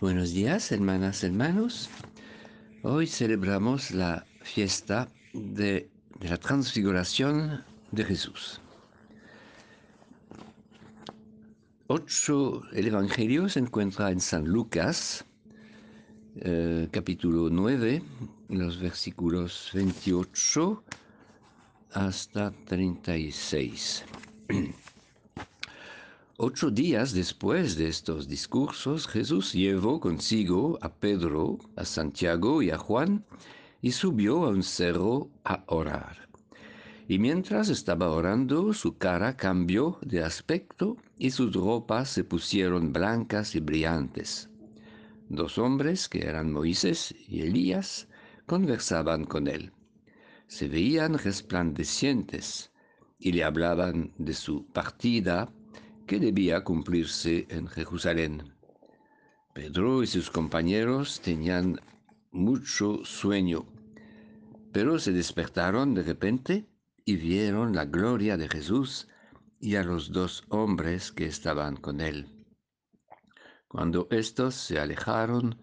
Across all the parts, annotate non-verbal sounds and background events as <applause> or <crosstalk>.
Buenos días, hermanas, hermanos. Hoy celebramos la fiesta de, la transfiguración de Jesús. Ocho, el Evangelio se encuentra en San Lucas, eh, capítulo 9, los versículos 28 hasta 36. <clears throat> Ocho días después de estos discursos, Jesús llevó consigo a Pedro, a Santiago y a Juan y subió a un cerro a orar. Y mientras estaba orando, su cara cambió de aspecto y sus ropas se pusieron blancas y brillantes. Dos hombres, que eran Moisés y Elías, conversaban con él. Se veían resplandecientes y le hablaban de su partida que debía cumplirse en Jerusalén. Pedro y sus compañeros tenían mucho sueño, pero se despertaron de repente y vieron la gloria de Jesús y a los dos hombres que estaban con él. Cuando éstos se alejaron,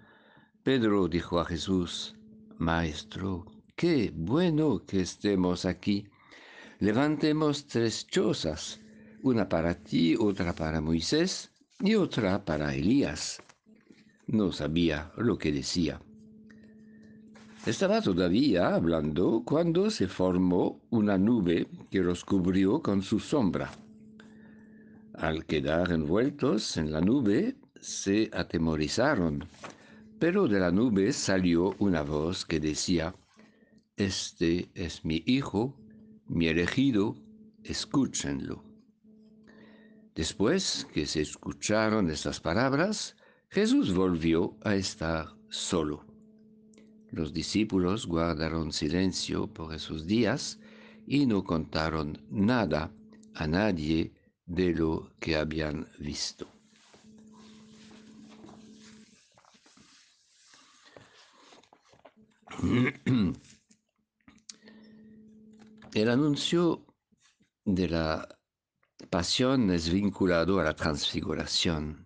Pedro dijo a Jesús, Maestro, qué bueno que estemos aquí. Levantemos tres chozas una para ti, otra para Moisés y otra para Elías. No sabía lo que decía. Estaba todavía hablando cuando se formó una nube que los cubrió con su sombra. Al quedar envueltos en la nube, se atemorizaron, pero de la nube salió una voz que decía, Este es mi Hijo, mi elegido, escúchenlo. Después que se escucharon estas palabras, Jesús volvió a estar solo. Los discípulos guardaron silencio por esos días y no contaron nada a nadie de lo que habían visto. <clears throat> El anuncio de la pasión es vinculado a la transfiguración.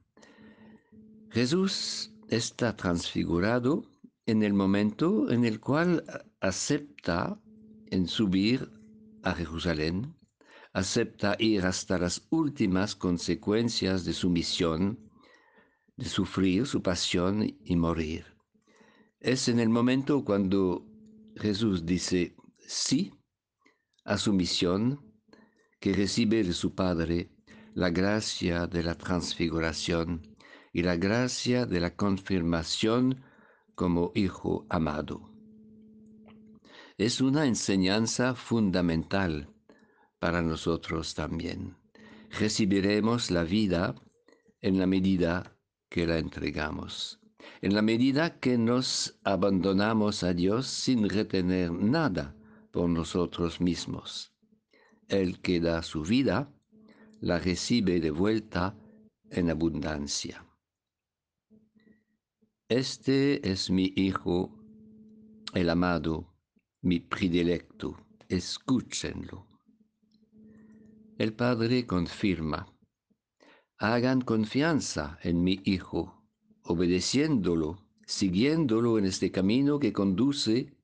Jesús está transfigurado en el momento en el cual acepta en subir a Jerusalén, acepta ir hasta las últimas consecuencias de su misión, de sufrir su pasión y morir. Es en el momento cuando Jesús dice sí a su misión, que recibe de su Padre la gracia de la transfiguración y la gracia de la confirmación como Hijo amado. Es una enseñanza fundamental para nosotros también. Recibiremos la vida en la medida que la entregamos, en la medida que nos abandonamos a Dios sin retener nada por nosotros mismos el que da su vida, la recibe de vuelta en abundancia. Este es mi Hijo, el amado, mi predilecto, escúchenlo. El Padre confirma, hagan confianza en mi Hijo, obedeciéndolo, siguiéndolo en este camino que conduce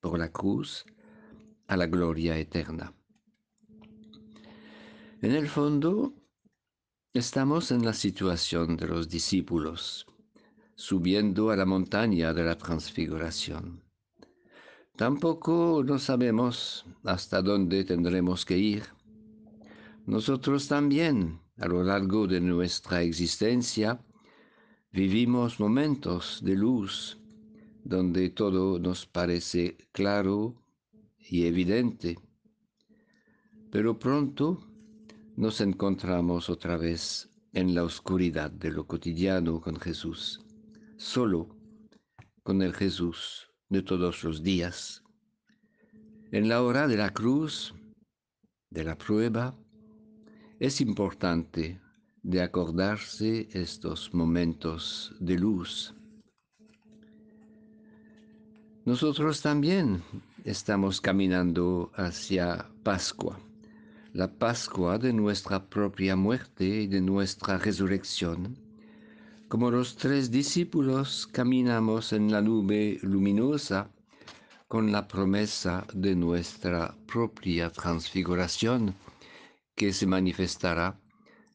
por la cruz a la gloria eterna. En el fondo, estamos en la situación de los discípulos, subiendo a la montaña de la transfiguración. Tampoco no sabemos hasta dónde tendremos que ir. Nosotros también, a lo largo de nuestra existencia, vivimos momentos de luz donde todo nos parece claro y evidente. Pero pronto nos encontramos otra vez en la oscuridad de lo cotidiano con Jesús, solo con el Jesús de todos los días. En la hora de la cruz, de la prueba, es importante de acordarse estos momentos de luz. Nosotros también estamos caminando hacia Pascua la Pascua de nuestra propia muerte y de nuestra resurrección, Como los tres discípulos caminamos en la nube luminosa con la promesa de nuestra propia transfiguración que se manifestará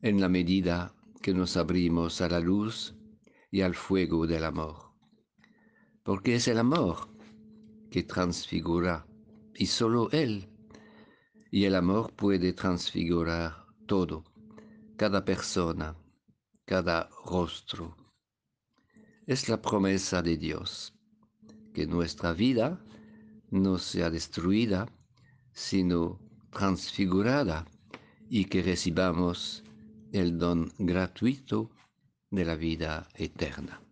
en la medida que nos abrimos a la luz y al fuego del amor. Porque es el amor que transfigura y solo Él. Y el amor puede transfigurar todo, cada persona, cada rostro. Es la promesa de Dios, que nuestra vida no sea destruida, sino transfigurada y que recibamos el don gratuito de la vida eterna.